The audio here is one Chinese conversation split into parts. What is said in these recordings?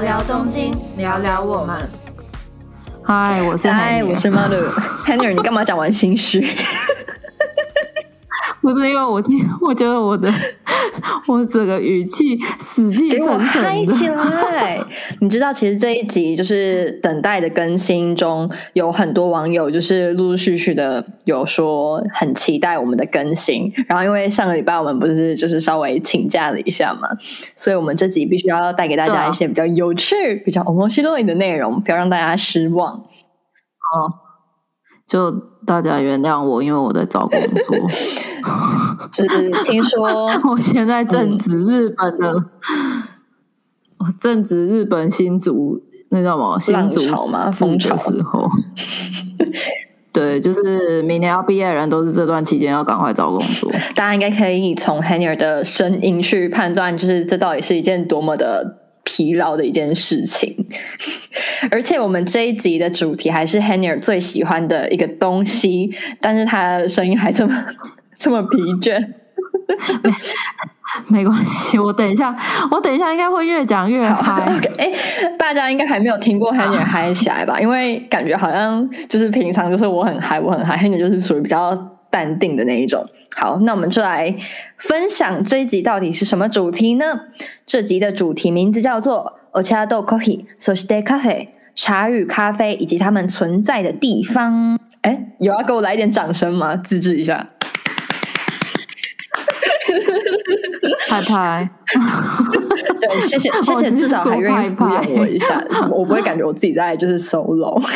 聊聊东京，聊聊我们。嗨，我是嗨，我是 Malu。Henry，你干嘛讲完心虚？不是因为我听，我觉得我的我整个语气死气沉沉的。起来！你知道，其实这一集就是等待的更新中，有很多网友就是陆陆续续的有说很期待我们的更新。然后因为上个礼拜我们不是就是稍微请假了一下嘛，所以我们这集必须要带给大家一些比较有趣、比较欧西多的内容，不要让大家失望。哦。就大家原谅我，因为我在找工作。就是听说 我现在正值日本的，正值日本新竹那叫什么新竹潮嘛风的时候。对，就是明年要毕业的人都是这段期间要赶快找工作。大家应该可以从 Henry 的声音去判断，就是这到底是一件多么的。疲劳的一件事情，而且我们这一集的主题还是 Henry 最喜欢的一个东西，但是他的声音还这么这么疲倦，没没关系，我等一下，我等一下应该会越讲越嗨。哎，大家应该还没有听过 Henry 嗨起来吧？因为感觉好像就是平常就是我很嗨，我很嗨，Henry 就是属于比较。淡定的那一种。好，那我们就来分享这一集到底是什么主题呢？这集的主题名字叫做“お茶とコーヒー、そしてカフェ”，茶与咖啡以及它们存在的地方。哎，有要给我来一点掌声吗？自制一下。拍拍。 对，谢 谢谢谢，至少还愿意敷衍我一下，我不会感觉我自己在就是 solo。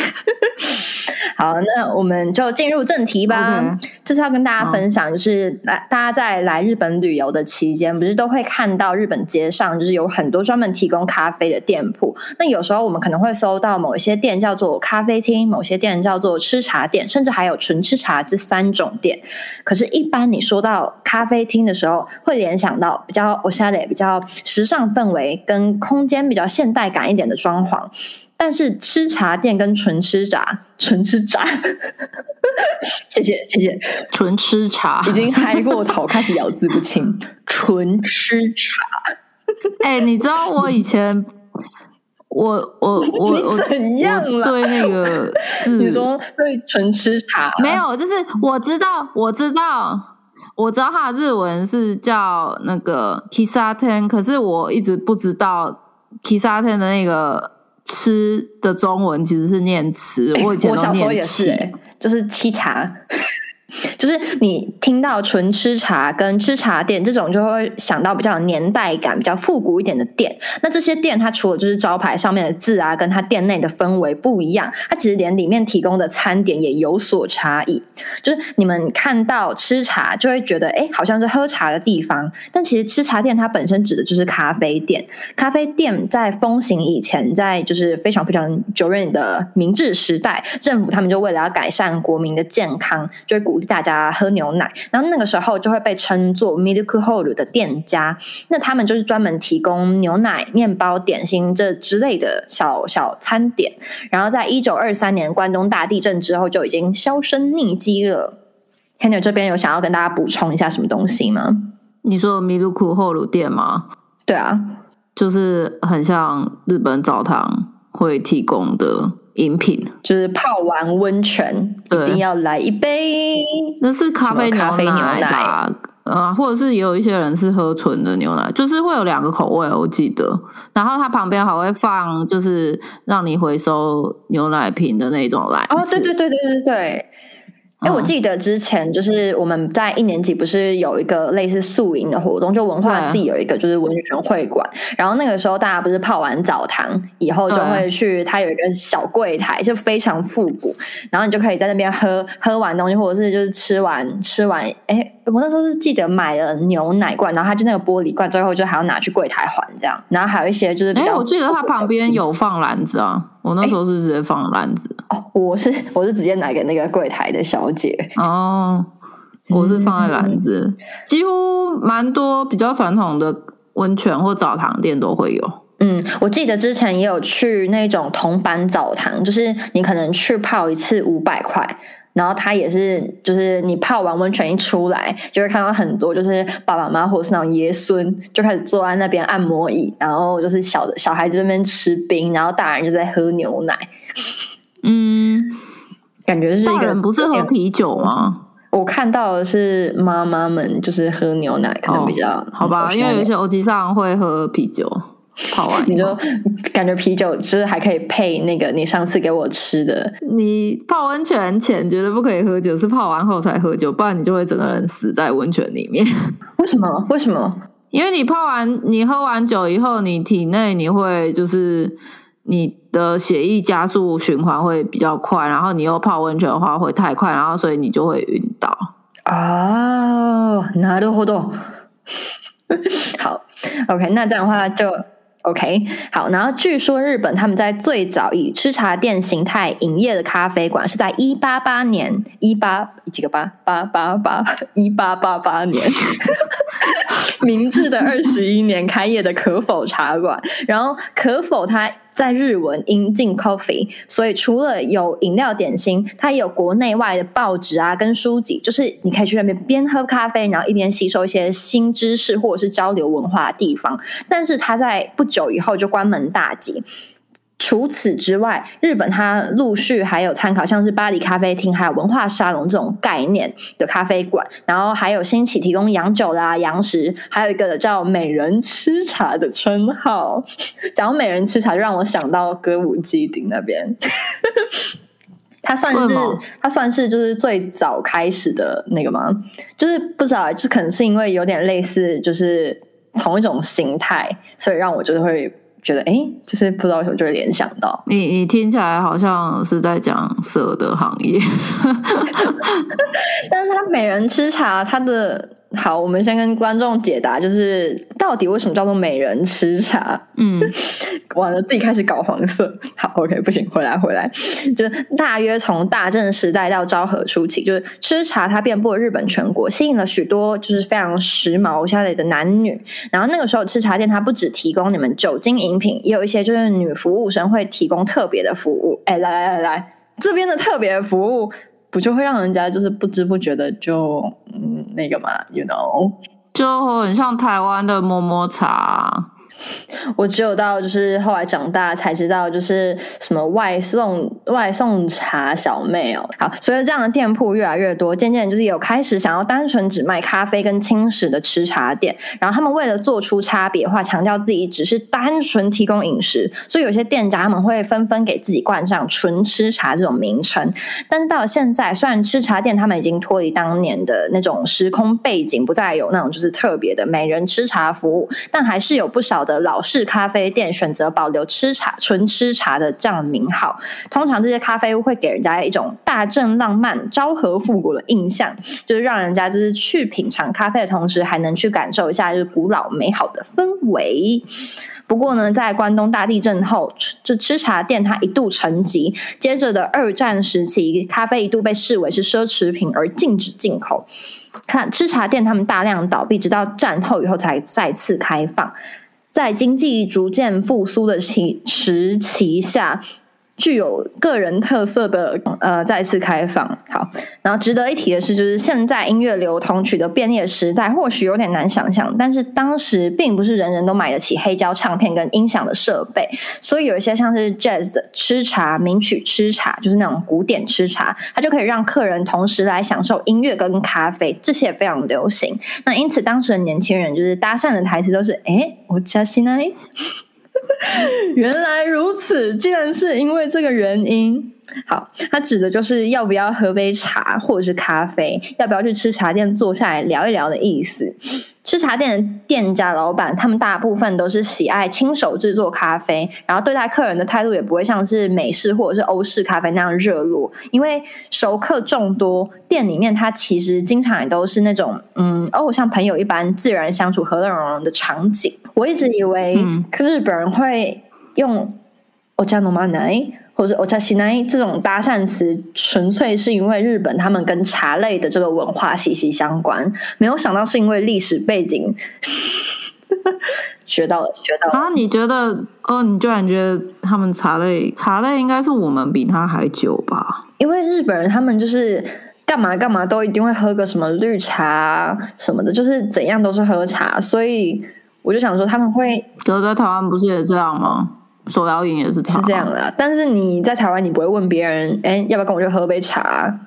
好，那我们就进入正题吧。这次要跟大家分享，就是来大家在来日本旅游的期间，不是都会看到日本街上就是有很多专门提供咖啡的店铺。那有时候我们可能会搜到某一些店叫做咖啡厅，某些店叫做吃茶店，甚至还有纯吃茶这三种店。可是，一般你说到咖啡厅的时候，会联想到比较我现在也比较时尚氛围跟空间比较现代感一点的装潢。但是吃茶店跟纯吃茶，纯吃茶，谢谢谢谢，纯吃茶已经嗨过头，开始咬字不清，纯吃茶。哎，你知道我以前，我我我怎样了？对那个，你说对纯吃茶没有？就是我知道，我知道，我知道它的日文是叫那个 kisaten，可是我一直不知道 kisaten 的那个。吃的中文其实是念吃，我以前我小时候也是，就是沏茶。就是你听到纯吃茶跟吃茶店这种，就会想到比较有年代感、比较复古一点的店。那这些店，它除了就是招牌上面的字啊，跟它店内的氛围不一样，它其实连里面提供的餐点也有所差异。就是你们看到吃茶，就会觉得哎，好像是喝茶的地方。但其实吃茶店它本身指的就是咖啡店。咖啡店在风行以前，在就是非常非常久远的明治时代，政府他们就为了要改善国民的健康，就会。鼓励大家喝牛奶，然后那个时候就会被称作 Milk Hole 的店家。那他们就是专门提供牛奶、面包、点心这之类的小小餐点。然后在一九二三年关东大地震之后，就已经销声匿迹了。Henry 这边有想要跟大家补充一下什么东西吗？你说 Milk Hole 店吗？对啊，就是很像日本澡堂会提供的。饮品就是泡完温泉一定要来一杯，那是咖啡牛奶吧？啊，或者是也有一些人是喝纯的牛奶，就是会有两个口味，我记得。然后它旁边还会放，就是让你回收牛奶瓶的那种来。哦，对对对对对对。哎，我记得之前就是我们在一年级不是有一个类似宿营的活动，就文化自己有一个就是文泉会馆，然后那个时候大家不是泡完澡堂以后就会去，它有一个小柜台，就非常复古，然后你就可以在那边喝喝完东西，或者是就是吃完吃完，哎。我那时候是记得买了牛奶罐，然后它就那个玻璃罐，最后就还要拿去柜台还这样。然后还有一些就是比较，我记得它旁边有放篮子啊，我那时候是直接放篮子。哦，我是我是直接拿给那个柜台的小姐。哦，我是放在篮子，几乎蛮多比较传统的温泉或澡堂店都会有。嗯，我记得之前也有去那种铜板澡堂，就是你可能去泡一次五百块。然后它也是，就是你泡完温泉一出来，就会看到很多就是爸爸妈妈或者是那种爷孙，就开始坐在那边按摩椅，然后就是小的小孩子那边吃冰，然后大人就在喝牛奶。嗯，感觉是一个人不是喝啤酒吗？我看到的是妈妈们就是喝牛奶，可能比较、哦好吧，因为有些欧吉上会喝啤酒，泡完你就感觉啤酒就是还可以配那个你上次给我吃的，你泡温泉前绝对不可以喝酒，是泡完后才喝酒，不然你就会整个人死在温泉里面。为什么？为什么？因为你泡完，你喝完酒以后，你体内你会就是你的血液加速循环会比较快，然后你又泡温泉的话会太快，然后所以你就会晕倒。哦，なるほど。好，OK，那这样的话就 OK。好，然后据说日本他们在最早以吃茶店形态营业的咖啡馆是在一八八年，一八几个八八八八一八八八年。明治的二十一年开业的可否茶馆，然后可否它 在日文音进 coffee，所以除了有饮料点心，它也有国内外的报纸啊跟书籍，就是你可以去那边边喝咖啡，然后一边吸收一些新知识或者是交流文化的地方。但是它在不久以后就关门大吉。除此之外，日本它陆续还有参考像是巴黎咖啡厅、还有文化沙龙这种概念的咖啡馆，然后还有兴起提供洋酒啦、洋食，还有一个叫“美人吃茶”的称号。讲到美人吃茶，就让我想到歌舞伎町那边。它算是为什么它算是就是最早开始的那个吗？就是不知道，就可能是因为有点类似，就是同一种形态，所以让我就是会觉得，哎，就是不知道为什么就会联想到。你你听起来好像是在讲色的行业，但是他美人吃茶，他的好，我们先跟观众解答，就是到底为什么叫做美人吃茶？嗯，完了，自己开始搞黄色。好，OK，不行，回来回来，就是大约从大正时代到昭和初期，就是吃茶它遍布了日本全国，吸引了许多就是非常时髦下来的男女。然后那个时候吃茶店它不只提供你们酒精饮品，也有一些就是女服务生会提供特别的服务。哎，来来来来，这边的特别服务。不就会让人家就是不知不觉的就嗯那个嘛，you know，就很像台湾的摸摸茶。我只有到就是后来长大才知道，就是什么外送外送茶小妹哦。好，随着这样的店铺越来越多，渐渐就是有开始想要单纯只卖咖啡跟轻食的吃茶店。然后他们为了做出差别化，强调自己只是单纯提供饮食，所以有些店家他们会纷纷给自己冠上“纯吃茶”这种名称。但是到现在，虽然吃茶店他们已经脱离当年的那种时空背景，不再有那种就是特别的美人吃茶服务，但还是有不少的老式咖啡店选择保留吃茶、纯吃茶的这样名号。通常这些咖啡屋会给人家一种大正浪漫、昭和复古的印象，就是让人家就是去品尝咖啡的同时，还能去感受一下就是古老美好的氛围。不过呢，在关东大地震后，这吃茶店它一度沉寂。接着的二战时期，咖啡一度被视为是奢侈品而禁止进口。看吃茶店，他们大量倒闭，直到战后以后才再次开放。在经济逐渐复苏的期时期下，具有个人特色的呃再次开放。好，然后值得一提的是，就是现在音乐流通取得便利的时代，或许有点难想象，但是当时并不是人人都买得起黑胶唱片跟音响的设备，所以有一些像是 jazz 的吃茶、名曲吃茶，就是那种古典吃茶，它就可以让客人同时来享受音乐跟咖啡，这些也非常流行。那因此，当时的年轻人就是搭讪的台词都是：“哎，我家西奈。” 原来如此，竟然是因为这个原因。好，它指的就是要不要喝杯茶或者是咖啡，要不要去吃茶店坐下来聊一聊的意思。吃茶店的店家老板，他们大部分都是喜爱亲手制作咖啡，然后对待客人的态度也不会像是美式或者是欧式咖啡那样热络，因为熟客众多，店里面它其实经常也都是那种嗯哦像朋友一般自然相处、和乐融融的场景。我一直以为日本人会用“お茶のまない” 或者是“お茶しない”这种搭讪词，纯粹是因为日本他们跟茶类的这个文化息息相关，没有想到是因为历史背景。学到了，学到了。啊，你觉得？哦，你居然觉得他们茶类茶类应该是我们比他还久吧？ 因为日本人他们就是干嘛干嘛都一定会喝个什么绿茶什么的，就是怎样都是喝茶，所以我就想说他们会可是在台湾不是也这样吗？ 手摇饮也是茶是这样的啊，但是你在台湾你不会问别人，哎，要不要跟我去喝杯茶？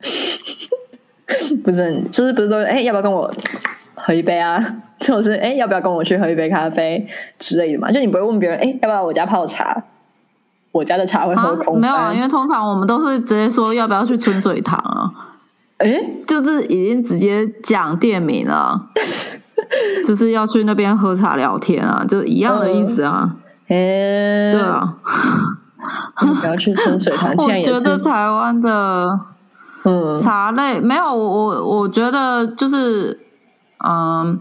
不是，就是不是都哎，要不要跟我喝一杯啊？就是哎，要不要跟我去喝一杯咖啡之类的嘛？就你不会问别人，哎，要不要我家泡茶？我家的茶会喝空、啊？没有啊，因为通常我们都是直接说要不要去春水堂啊？哎，就是已经直接讲店名了，就是要去那边喝茶聊天啊，就一样的意思啊。哎、对啊，你不要去春水堂，我觉得台湾的嗯。茶类没有，我我我觉得就是嗯，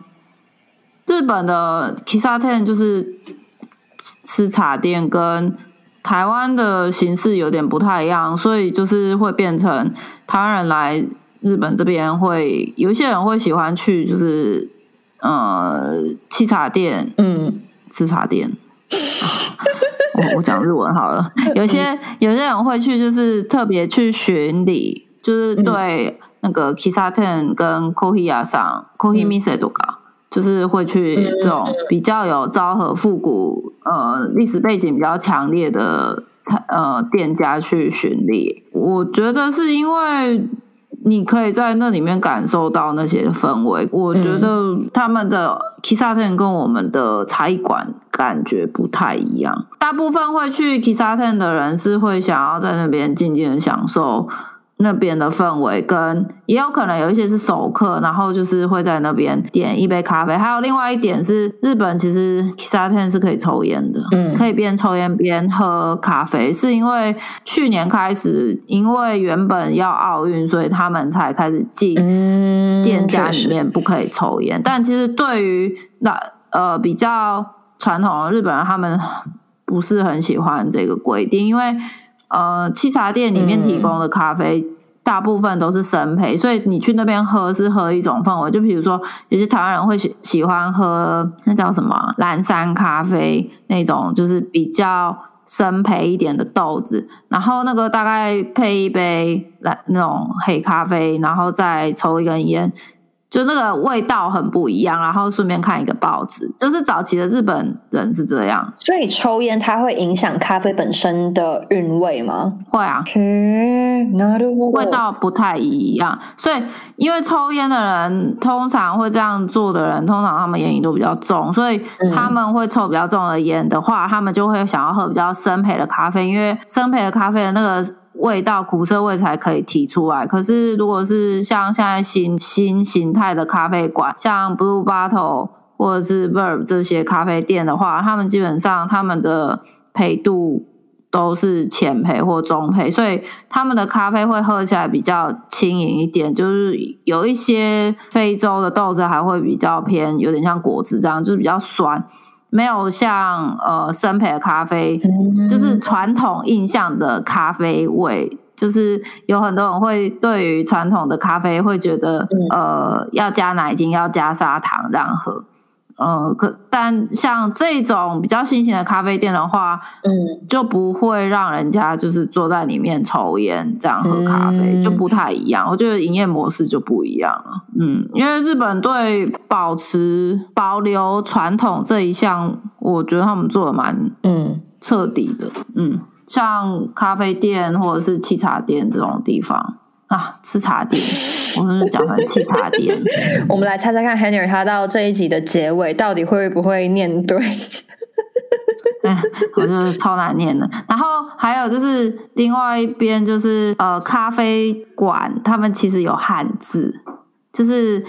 日本的 Kisaten 就是吃茶店跟台湾的形式有点不太一样，所以就是会变成台湾人来日本这边会有一些人会喜欢去就是呃沏茶店嗯。吃茶店。我我讲日文好了，有些有些人会去，就是特别去巡礼，就是对那个 Kisaten 跟 Kohiya 上 Kohi Mise 都搞，就是会去这种比较有昭和复古呃历史背景比较强烈的呃店家去巡礼。我觉得是因为。你可以在那里面感受到那些氛围。我觉得他们的 Kisaten 跟我们的茶艺馆感觉不太一样。大部分会去 Kisaten 的人是会想要在那边静静的享受那边的氛围，跟也有可能有一些是熟客，然后就是会在那边点一杯咖啡。还有另外一点是，日本其实 Kisaten 是可以抽烟的，嗯可以边抽烟边喝咖啡，是因为去年开始，因为原本要奥运，所以他们才开始禁嗯，店家里面不可以抽烟。但其实对于那呃比较传统的日本人，他们不是很喜欢这个规定，因为呃沏茶店里面提供的咖啡。大部分都是生培，所以你去那边喝是喝一种氛围。就比如说，有些台湾人会喜喜欢喝那叫什么啊蓝山咖啡那种，就是比较生培一点的豆子，然后那个大概配一杯蓝那种黑咖啡，然后再抽一根烟，就那个味道很不一样。然后顺便看一个报纸，就是早期的日本人是这样，所以抽烟它会影响咖啡本身的韵味吗？会啊，嘿，なるほど味道不太一样，所以因为抽烟的人通常会这样做的人，通常他们烟瘾都比较重，所以他们会抽比较重的烟的话，他们就会想要喝比较生焙的咖啡，因为生焙的咖啡的那个 味道苦涩味才可以提出来。可是如果是像现在新新形态的咖啡馆，像 Blue Bottle 或者是 Verb 这些咖啡店的话，他们基本上他们的焙度都是浅焙或中焙，所以他们的咖啡会喝起来比较轻盈一点，就是有一些非洲的豆子还会比较偏，有点像果汁这样，就是比较酸，没有像呃生培的咖啡，就是传统印象的咖啡味。就是有很多人会对于传统的咖啡会觉得，呃，要加奶精，要加砂糖这样喝。呃，可但像这种比较新型的咖啡店的话，嗯，就不会让人家就是坐在里面抽烟这样喝咖啡，嗯就不太一样。我觉得营业模式就不一样了。嗯，因为日本对保持保留传统这一项，我觉得他们做的蛮嗯彻底的。嗯，像咖啡店或者是沏茶店这种地方啊，吃茶店，我是讲成沏茶店。我们来猜猜看，Henry 他到这一集的结尾到底会不会念对？哎，我觉得超难念的。然后还有就是另外一边就是呃，咖啡馆他们其实有汉字，就是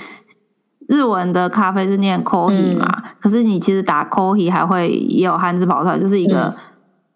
日文的咖啡是念 coffee 嘛，可是你其实打 coffee 还会也有汉字跑出来，就是一个、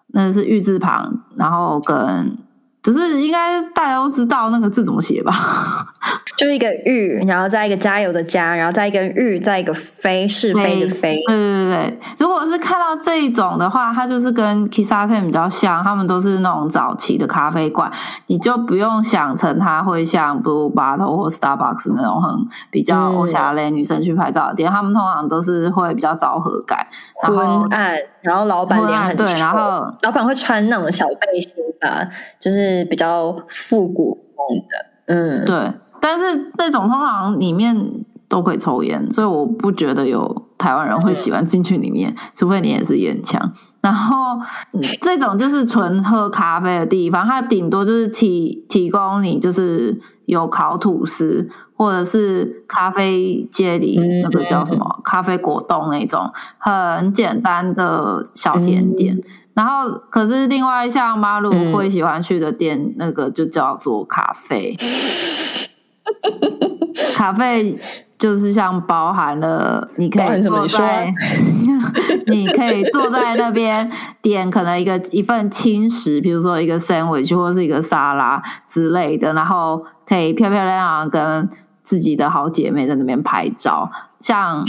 那是玉字旁，然后跟就是应该大家都知道那个字怎么写吧？就是一个玉，然后再一个加油的加，然后再一个玉，再一个飞是非的非。对对对对，如果是看到这一种的话，它就是跟 Kissa Ten 比较像，他们都是那种早期的咖啡馆，你就不用想成它会像 Blue Bottle 或 Starbucks 那种很比较嗯欧夏类女生去拍照的店，他们通常都是会比较昭和感，然后昏暗，然后老板脸很对然后老板会穿那种小背心吧，就是是比较复古风的，嗯，对，但是那种通常里面都可以抽烟，所以我不觉得有台湾人会喜欢进去里面，除非你也是烟枪。然后这种就是纯喝咖啡的地方，它顶多就是提提供你就是有烤吐司，或者是咖啡街里那个叫什么咖啡果冻那种很简单的小甜点。然后可是另外像马鲁会喜欢去的店，那个就叫做咖啡，咖啡。就是像包含了，你可以坐在，你可以坐在那边点可能一个一份轻食，比如说一个 sandwich 或是一个沙拉之类的，然后可以漂漂亮亮跟自己的好姐妹在那边拍照。像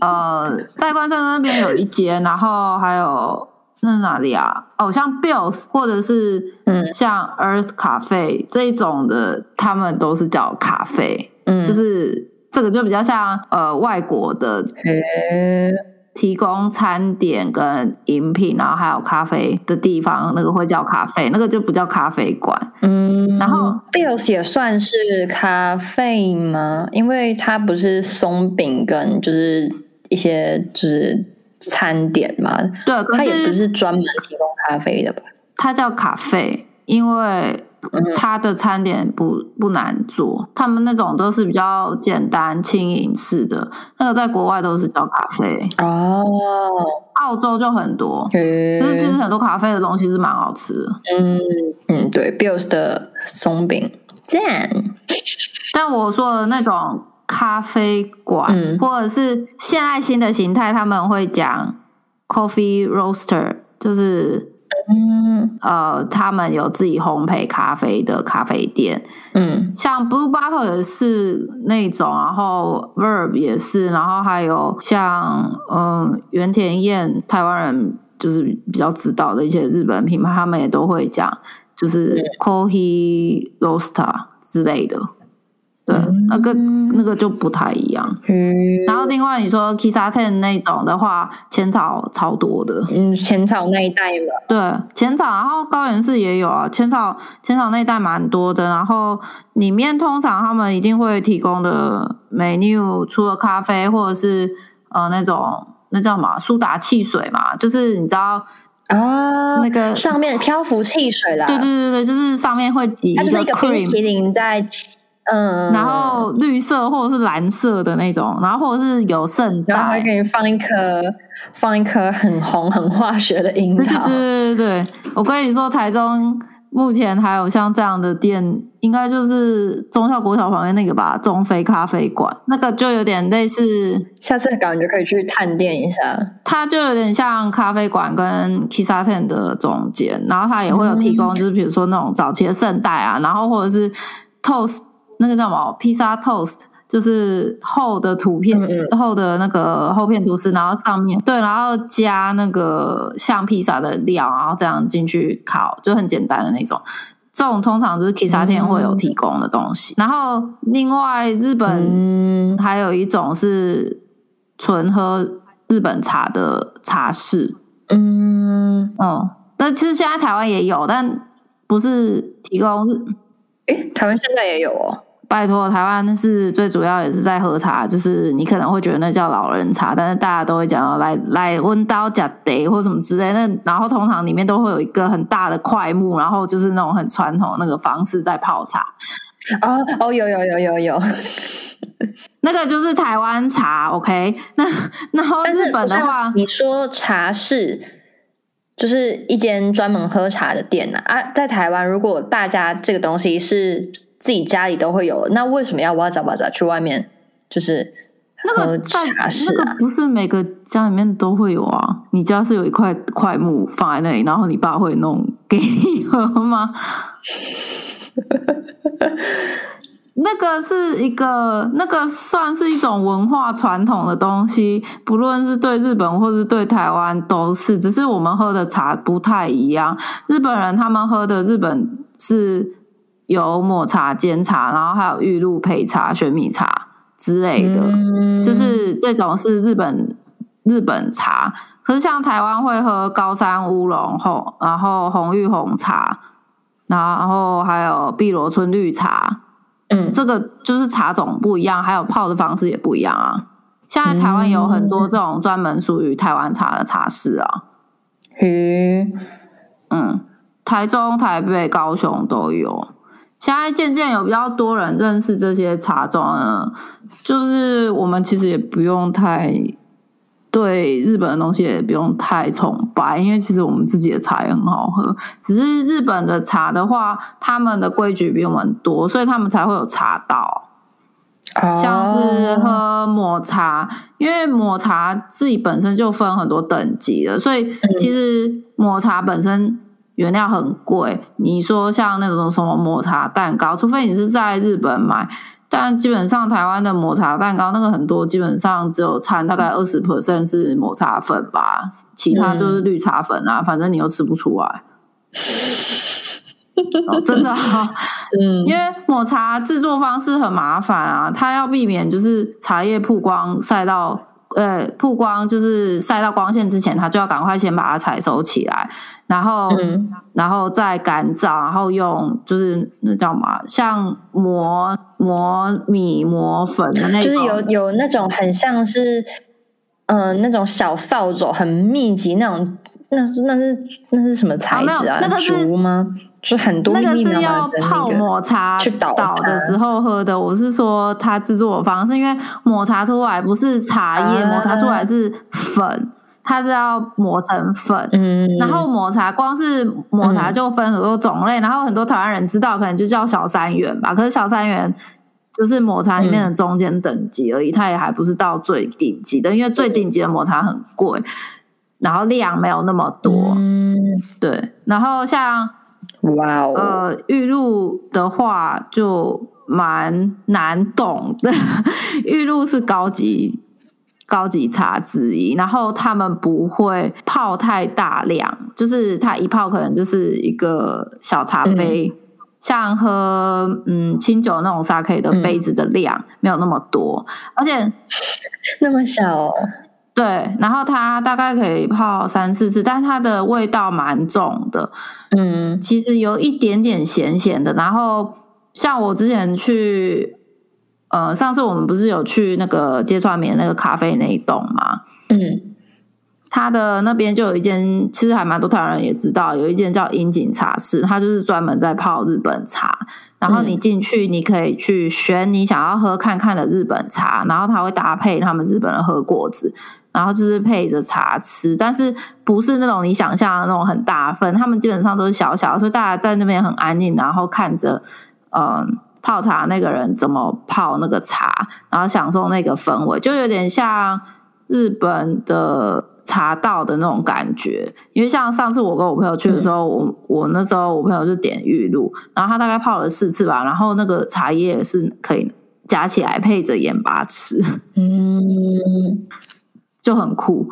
呃，在关山那边有一间，然后还有那哪里啊？哦，像 Bills 或者是嗯，像 Earth Cafe 这一种的，他们都是叫咖啡，嗯，就是。这个就比较像呃外国的提供餐点跟饮品，然后还有咖啡的地方，那个会叫咖啡，那个就不叫咖啡馆。嗯，然后 Bills 也算是咖啡吗？因为它不是松饼跟就是一些就是餐点嘛。对，它也不是专门提供咖啡的吧？它叫咖啡，因为。它的餐点不不难做，他们那种都是比较简单轻盈式的，那个在国外都是叫咖啡哦。澳洲就很多，可是其实很多咖啡的东西是蛮好吃的。嗯嗯，对，Bills 的松饼赞。但我说的那种咖啡馆，或者是现在新的形态，他们会讲 coffee roaster，就是。嗯，呃，他们有自己烘焙咖啡的咖啡店，嗯，像 Blue Bottle 也是那种，然后 Verb 也是，然后还有像嗯原田彦，台湾人就是比较知道的一些日本品牌，他们也都会讲，就是 Coffee Roaster 之类的。对，那个那个就不太一样。嗯，然后另外你说 Kissa Ten 那种的话，浅草超多的。嗯，浅草那一带嘛。对，浅草，然后高原寺也有啊。浅草浅草那一带蛮多的，然后里面通常他们一定会提供的 menu，除了咖啡或者是呃那种那叫什么苏打汽水嘛，就是你知道啊，那个上面漂浮汽水啦。对对对对，就是上面会挤一个冰淇淋在。嗯，然后绿色或者是蓝色的那种，然后或者是有圣代，然后还给你放一颗放一颗很红很化学的樱桃。对对对对我跟你说，台中目前还有像这样的店，应该就是中校国小旁边那个吧，中非咖啡馆，那个就有点类似。下次感觉可以去探店一下，它就有点像咖啡馆跟 Kissa Ten 的中间，然后它也会有提供，就是比如说那种早期的圣代啊，然后或者是 Toast。那个叫什么披萨 toast，就是厚的图片，厚的那个厚片吐司，然后上面对，然后加那个像披萨的料，然后这样进去烤，就很简单的那种。这种通常就是 k i s a 店会有提供的东西。然后另外日本还有一种是纯喝日本茶的茶室，嗯嗯，但其实现在台湾也有，但不是提供日。哎，台湾现在也有哦。拜托，台湾是最主要也是在喝茶，就是你可能会觉得那叫老人茶，但是大家都会讲来来温刀假得或什么之类。那然后通常里面都会有一个很大的块木，然后就是那种很传统那个方式在泡茶。哦哦，有有有有有，那个就是台湾茶。OK，那然后日本的话，你说茶室就是一间专门喝茶的店呢啊，在台湾如果大家这个东西是。自己家里都会有，那为什么要哇咋哇咋去外面就是那个茶室啊？不是每个家里面都会有啊。你家是有一块块木放在那里，然后你爸会弄给你喝吗？那个是一个，那个算是一种文化传统的东西，不论是对日本或是对台湾都是，只是我们喝的茶不太一样。日本人他们喝的日本是。有抹茶、煎茶，然后还有玉露配茶、玄米茶之类的，就是这种是日本日本茶。可是像台湾会喝高山乌龙红，然后红玉红茶，然后还有碧螺春绿茶，嗯，这个就是茶种不一样，还有泡的方式也不一样啊。现在台湾有很多这种专门属于台湾茶的茶室啊，嗯，嗯，台中、台北、高雄都有。现在渐渐有比较多人认识这些茶种呢，就是我们其实也不用太对日本的东西也不用太崇拜，因为其实我们自己的茶也很好喝。只是日本的茶的话，他们的规矩比我们多，所以他们才会有茶道。像是哦喝抹茶，因为抹茶自己本身就分很多等级的，所以其实抹茶本身原料很贵。你说像那种什么抹茶蛋糕，除非你是在日本买，但基本上台湾的抹茶蛋糕那个很多，基本上只有掺大概二十 percent 是抹茶粉吧，其他就是绿茶粉啊，反正你又吃不出来。哦、真的、啊，嗯因为抹茶制作方式很麻烦啊，它要避免就是茶叶曝光晒到呃曝光，就是晒到光线之前，它就要赶快先把它采收起来，然后、嗯然后再干燥，然后用就是那叫什么啊，像磨磨米磨粉的那种，就是有有那种很像是，嗯、那种小扫帚很密集那种，那是那是那是什么材质啊？那个是竹吗？就很多那个是要泡。抹茶去倒倒的时候喝的。我是说它制作的方式，因为抹茶出来不是茶叶，啊抹茶出来是粉，它是要磨成粉。嗯，然后抹茶光是抹茶就分很多种类，然后很多台湾人知道可能就叫小三元吧，可是小三元就是抹茶里面的中间等级而已，它也还不是到最顶级的，因为最顶级的抹茶很贵，然后量没有那么多。嗯，对，然后像哇哦，呃，玉露的话就蛮难懂的。玉露是高级高级茶之一，然后他们不会泡太大量，就是它一泡可能就是一个小茶杯，像喝嗯清酒那种 sake 的杯子的量、没有那么多，而且那么小哦，对，然后它大概可以泡三四次，但它的味道蛮重的。嗯其实有一点点咸咸的。然后像我之前去，呃，上次我们不是有去那个街川棉那个咖啡那一栋吗？嗯它的那边就有一间，其实还蛮多台湾人也知道，有一间叫樱井茶室，它就是专门在泡日本茶。然后你进去，你可以去选你想要喝看看的日本茶，然后它会搭配他们日本的喝果子，然后就是配着茶吃，但是不是那种你想象的那种很大份，他们基本上都是小小的，所以大家在那边很安静，然后看着嗯泡茶那个人怎么泡那个茶，然后享受那个氛围，就有点像日本的茶道的那种感觉。因为像上次我跟我朋友去的时候，我我那时候我朋友就点玉露，然后他大概泡了四次吧，然后那个茶叶是可以夹起来配着盐巴吃。嗯，就很酷。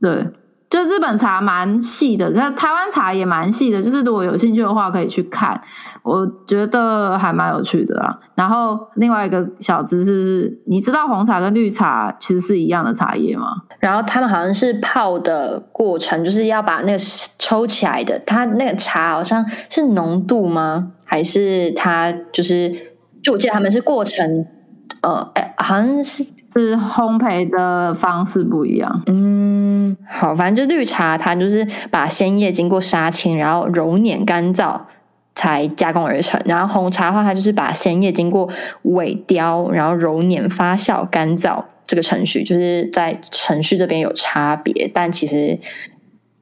对，就日本茶蛮细的，那台湾茶也蛮细的。就是如果有兴趣的话，可以去看，我觉得还蛮有趣的啦。然后另外一个小知识，你知道红茶跟绿茶其实是一样的茶叶吗？然后他们好像是泡的过程，就是要把那个抽起来的，它那个茶好像是浓度吗？还是它就是？就我记得他们是过程，呃，哎，好像是是烘焙的方式不一样。嗯，好，反正就绿茶，它就是把鲜叶经过杀青，然后揉捻干燥才加工而成。然后红茶的话，它就是把鲜叶经过萎凋，然后揉捻发酵干燥这个程序，就是在程序这边有差别，但其实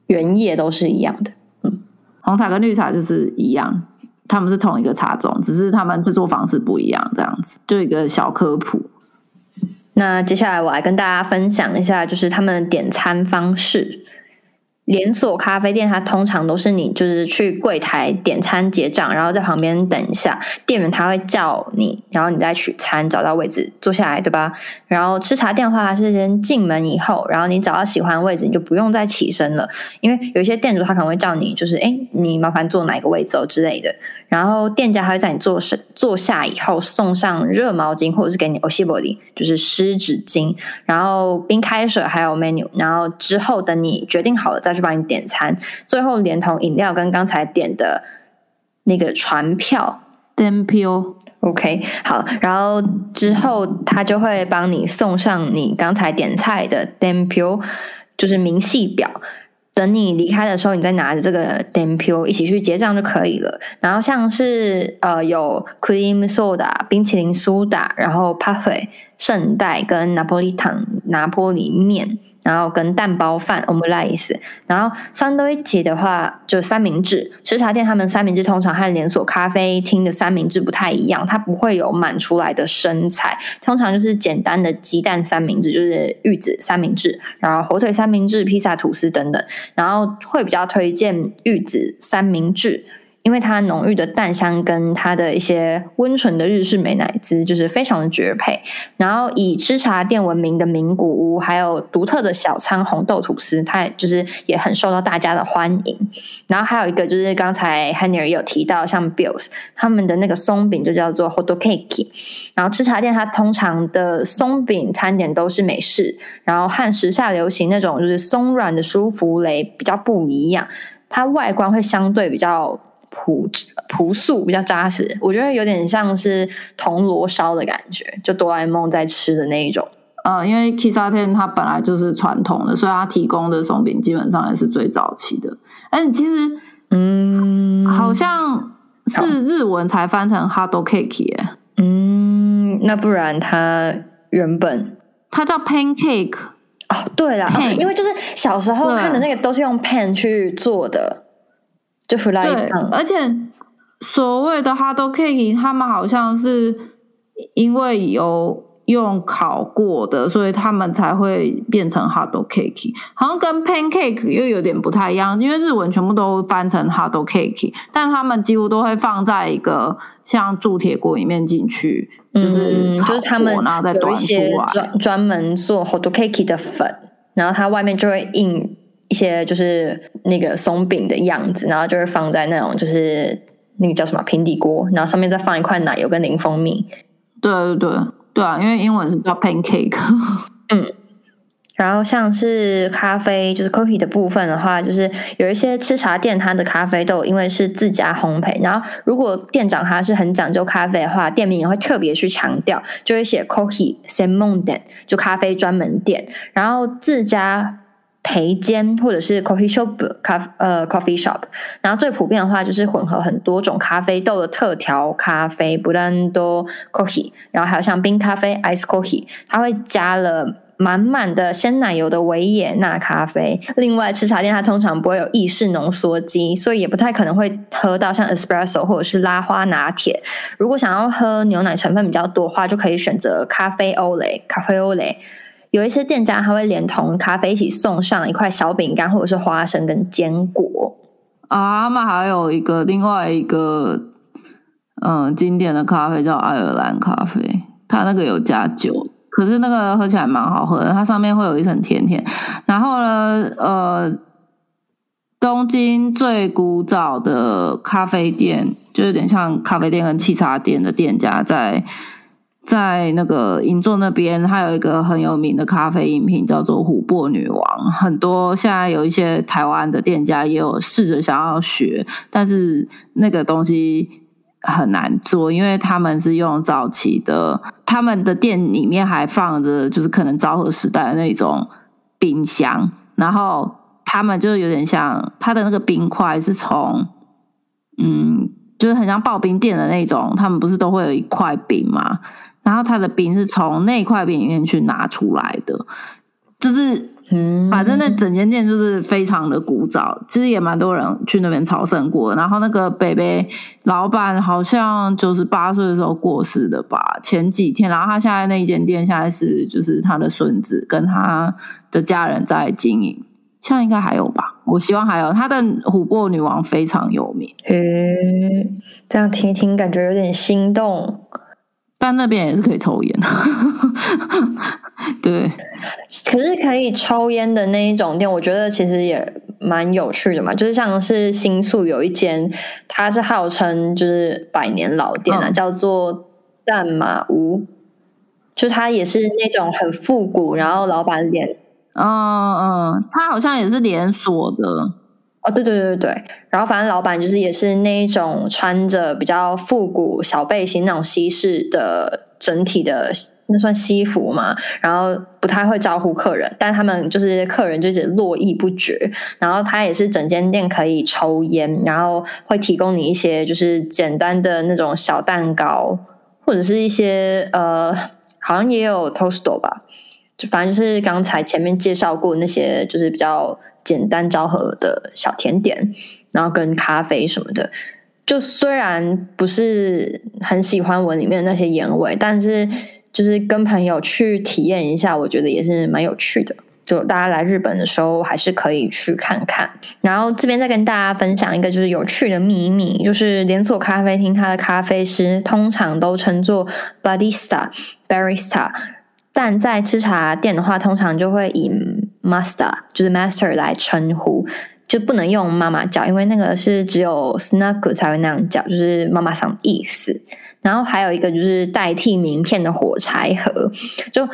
原叶都是一样的。嗯红茶跟绿茶就是一样，他们是同一个茶种，只是他们制作方式不一样，这样子就一个小科普。那接下来我来跟大家分享一下，就是他们的点餐方式。连锁咖啡店，它通常都是你就是去柜台点餐结账，然后在旁边等一下，店员他会叫你，然后你再取餐，找到位置坐下来，对吧？然后吃茶店的话，是先进门以后，然后你找到喜欢的位置，你就不用再起身了，因为有些店主他可能会叫你，就是哎，你麻烦坐哪个位置哦之类的。然后店家还会在你坐是坐下以后送上热毛巾，或者是给你 o s h i b o r i 就是湿纸巾，然后冰开水还有 menu，然后之后等你决定好了再去帮你点餐，最后连同饮料跟刚才点的那个船票。电票 OK，好，然后之后他就会帮你送上你刚才点菜的 d e m p o 就是明细表。等你离开的时候，你再拿着这个 d e m p o 一起去结账就可以了。然后像是呃有 cream soda 冰淇淋苏打，然后 p a f e 圣代跟拿破里糖拿破里面。然后跟蛋包饭 omelette，然后三多一起的话就三明治。吃茶店他们三明治通常和连锁咖啡厅的三明治不太一样，它不会有满出来的生菜，通常就是简单的鸡蛋三明治，就是玉子三明治，然后火腿三明治、披萨、吐司等等，然后会比较推荐玉子三明治。因为它浓郁的淡香跟它的一些温醇的日式美乃滋，就是非常的绝配。然后以吃茶店闻名的名古屋，还有独特的小仓红豆吐司，它就是也很受到大家的欢迎。然后还有一个就是刚才 Henry 有提到，像 Bills 他们的那个松饼就叫做 Hot Cake。然后吃茶店它通常的松饼餐点都是美式，然后和时下流行那种就是松软的舒芙蕾比较不一样，它外观会相对比较。朴朴素比较扎实，我觉得有点像是铜锣烧的感觉，就哆啦 A 梦在吃的那一种。呃，因为 Kisaten 它本来就是传统的，所以它提供的松饼基本上也是最早期的。哎，其实，嗯，好像是日文才翻成 Hard Cake 耶。嗯，那不然它原本它叫 Pancake 哦。对了，因为就是小时候看的那个都是用 pan 去做的。对，而且所谓的 hard cake，他们好像是因为有用烤过的，所以他们才会变成 hard cake。好像跟 pancake 又有点不太一样，因为日文全部都翻成 hard cake，但他们几乎都会放在一个像铸铁锅里面进去，就是就是他们然后再端专专门做 hard cake 的粉，然后它外面就会印。一些就是那个松饼的样子，然后就是放在那种就是那个叫什么平底锅，然后上面再放一块奶油跟零蜂蜜。对对对对啊，因为英文是叫 pancake。嗯，然后像是咖啡，就是 coffee 的部分的话，就是有一些吃茶店，它的咖啡豆因为是自家烘焙，然后如果店长他是很讲究咖啡的话，店名也会特别去强调，就会写 coffee s e m o n d 就咖啡专门店，然后自家。培间或者是 coffee shop 咖呃 coffee shop，然后最普遍的话就是混合很多种咖啡豆的特调咖啡，不但多 coffee，然后还有像冰咖啡 ice coffee，它会加了满满的鲜奶油的维也纳咖啡。另外吃茶店它通常不会有意式浓缩机，所以也不太可能会喝到像 espresso 或者是拉花拿铁。如果想要喝牛奶成分比较多的话，就可以选择咖啡欧蕾咖啡欧蕾。有一些店家还会连同咖啡一起送上一块小饼干，或者是花生跟坚果啊。他们还有一个另外一个嗯经典的咖啡叫爱尔兰咖啡，它那个有加酒，可是那个喝起来蛮好喝的。它上面会有一层甜甜。然后呢，呃，东京最古早的咖啡店，就有点像咖啡店跟沏茶店的店家。在在那个银座那边，还有一个很有名的咖啡饮品叫做琥珀女王。很多现在有一些台湾的店家也有试着想要学，但是那个东西很难做，因为他们是用早期的，他们的店里面还放着就是可能昭和时代的那种冰箱，然后他们就有点像它的那个冰块是从嗯，就是很像刨冰店的那种，他们不是都会有一块冰吗？然后他的饼是从那块饼里面去拿出来的，就是，反正那整间店就是非常的古早，其实也蛮多人去那边朝圣过。然后那个北北老板好像九十八岁的时候过世的吧，前几天。然后他现在那一间店现在是就是他的孙子跟他的家人在经营，现在应该还有吧？我希望还有。他的琥珀女王非常有名，嗯，这样听一听感觉有点心动。但那边也是可以抽烟，对。可是可以抽烟的那一种店，我觉得其实也蛮有趣的嘛。就是像是新宿有一间，它是号称就是百年老店啊，叫做淡马屋，就它也是那种很复古，然后老板脸，嗯嗯，它好像也是连锁的。哦，对对对对对，然后反正老板就是也是那一种穿着比较复古小背心那种西式的整体的那算西服嘛，然后不太会招呼客人，但他们就是客人就是络绎不绝，然后他也是整间店可以抽烟，然后会提供你一些就是简单的那种小蛋糕，或者是一些呃，好像也有 toast 吧。就反正就是刚才前面介绍过那些，就是比较简单昭和的小甜点，然后跟咖啡什么的。就虽然不是很喜欢闻里面的那些烟味，但是就是跟朋友去体验一下，我觉得也是蛮有趣的。就大家来日本的时候，还是可以去看看。然后这边再跟大家分享一个就是有趣的秘密，就是连锁咖啡厅它的咖啡师通常都称作 barista barista。但在吃茶店的话，通常就会以 master 就是 master 来称呼，就不能用妈妈叫，因为那个是只有 snug 才会那样叫，就是妈妈桑意思。然后还有一个就是代替名片的火柴盒，就。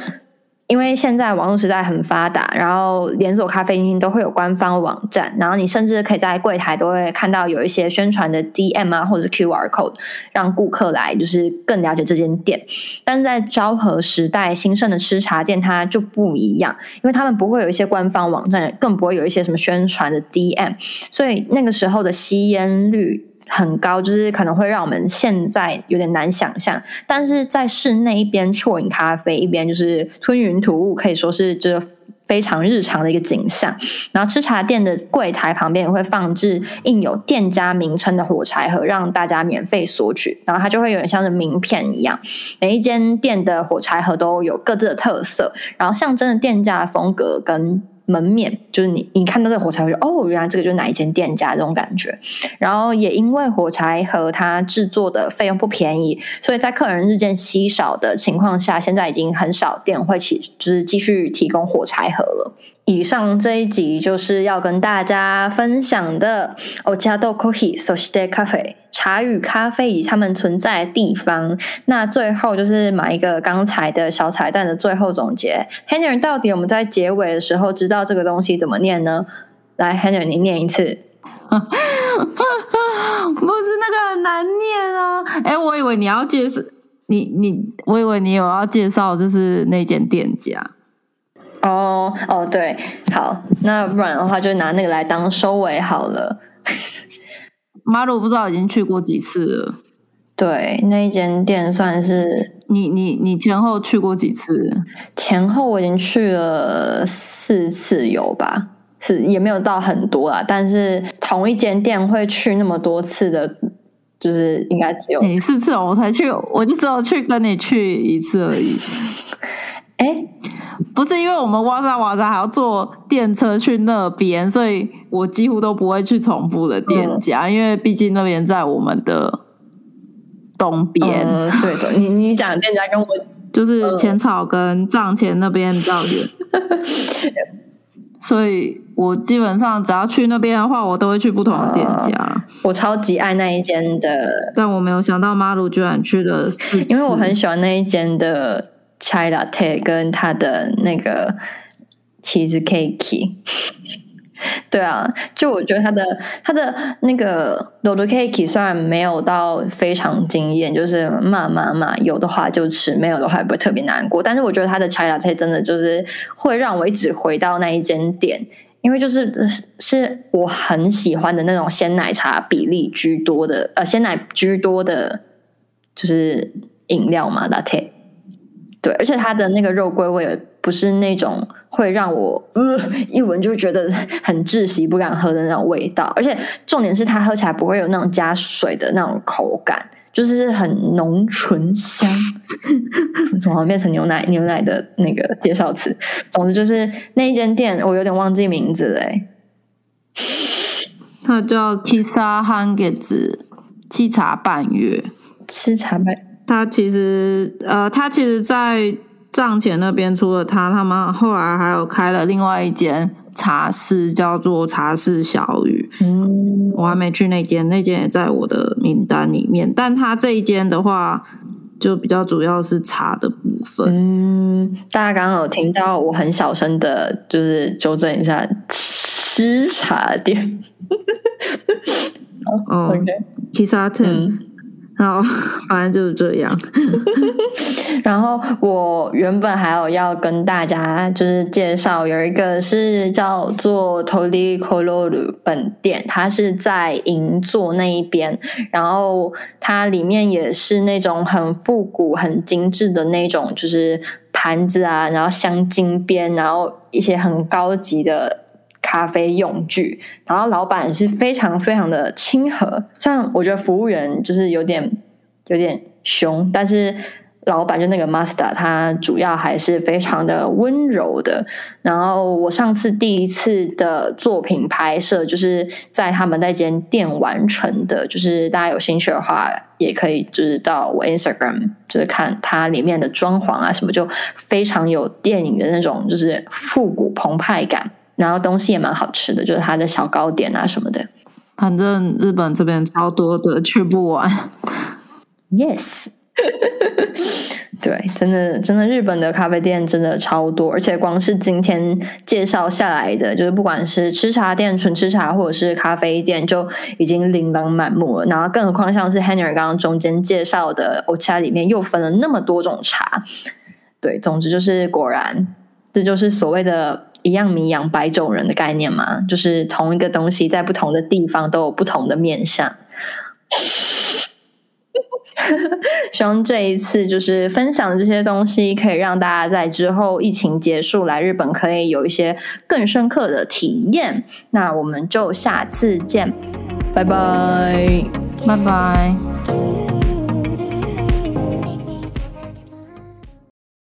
因为现在网络时代很发达，然后连锁咖啡厅都会有官方网站，然后你甚至可以在柜台都会看到有一些宣传的 DM 啊，或者是 QR code，让顾客来就是更了解这间店。但是在昭和时代兴盛的吃茶店，它就不一样，因为他们不会有一些官方网站，更不会有一些什么宣传的 DM，所以那个时候的吸烟率。很高，就是可能会让我们现在有点难想象。但是在室内一边啜饮咖啡，一边就是吞云吐雾，可以说是这非常日常的一个景象。然后吃茶店的柜台旁边也会放置印有店家名称的火柴盒，让大家免费索取。然后它就会有点像是名片一样，每一间店的火柴盒都有各自的特色，然后象征的店家的风格跟。门面就是你，你看到这个火柴盒，哦，原来这个就是哪一间店家这种感觉。然后也因为火柴盒它制作的费用不便宜，所以在客人日渐稀少的情况下，现在已经很少店会起，就是继续提供火柴盒了。以上这一集就是要跟大家分享的 Ojado Coffee s o c i e Cafe 茶与咖啡以及他们存在的地方。那最后就是买一个刚才的小彩蛋的最后总结。Henry 到底我们在结尾的时候知道这个东西怎么念呢？来，Henry 你念一次。不是那个很难念啊！哎，我以为你要介绍你你，我以为你有要介绍就是那间店家。哦哦，对，好，那不然的话就拿那个来当收尾好了。马鲁不知道已经去过几次了。对，那一间店算是你你你前后去过几次？前后我已经去了四次有吧？是也没有到很多啦，但是同一间店会去那么多次的，就是应该只有你四次，我才去，我就只有去跟你去一次而已。哎。不是因为我们挖沙挖沙还要坐电车去那边，所以我几乎都不会去重复的店家，因为毕竟那边在我们的东边。所以说，你你讲店家跟我就是浅草跟藏前那边比较远，所以我基本上只要去那边的话，我都会去不同的店家。我超级爱那一间的，但我没有想到马鲁居然去了四因为我很喜欢那一间的。Chai latte 跟他的那个 cheese cake，对啊，就我觉得他的他的那个 roll cake 虽然没有到非常惊艳，就是嘛嘛嘛，有的话就吃，没有的话也不会特别难过。但是我觉得他的 chai latte 真的就是会让我一直回到那一间店，因为就是是我很喜欢的那种鲜奶茶比例居多的，呃，鲜奶居多的，就是饮料嘛，latte。对，而且它的那个肉桂味不是那种会让我呃一闻就觉得很窒息、不敢喝的那种味道。而且重点是它喝起来不会有那种加水的那种口感，就是很浓醇香。怎么变成牛奶？牛奶的那个介绍词。总之就是那一间店，我有点忘记名字嘞。它叫 Kisa Hangetsu，七茶半月，七茶半。他其实，呃，他其实，在藏前那边，除了他，他们后来还有开了另外一间茶室，叫做茶室小雨。嗯，我还没去那间，那间也在我的名单里面。但他这一间的话，就比较主要是茶的部分。嗯，大家刚刚有听到我很小声的，就是纠正一下，吃茶店。哦 s a t e n 嗯。然后反正就是这样。然后我原本还有要跟大家就是介绍，有一个是叫做 Toli Koloru 本店，它是在银座那一边，然后它里面也是那种很复古、很精致的那种，就是盘子啊，然后镶金边，然后一些很高级的。咖啡用具，然后老板是非常非常的亲和，虽然我觉得服务员就是有点有点凶，但是老板就那个 master，他主要还是非常的温柔的。然后我上次第一次的作品拍摄，就是在他们那间店完成的，就是大家有兴趣的话，也可以就是到我 Instagram，就是看它里面的装潢啊什么，就非常有电影的那种，就是复古澎湃感。然后东西也蛮好吃的，就是它的小糕点啊什么的。反正日本这边超多的，去不完。Yes，对，真的真的，日本的咖啡店真的超多，而且光是今天介绍下来的，就是不管是吃茶店、纯吃茶，或者是咖啡店，就已经琳琅满目了。然后，更何况像是 Henry 刚刚中间介绍的 Ocha 里面又分了那么多种茶。对，总之就是果然，这就是所谓的。一样米养百种人的概念嘛，就是同一个东西在不同的地方都有不同的面相。希望这一次就是分享这些东西，可以让大家在之后疫情结束来日本可以有一些更深刻的体验。那我们就下次见，拜拜，拜拜。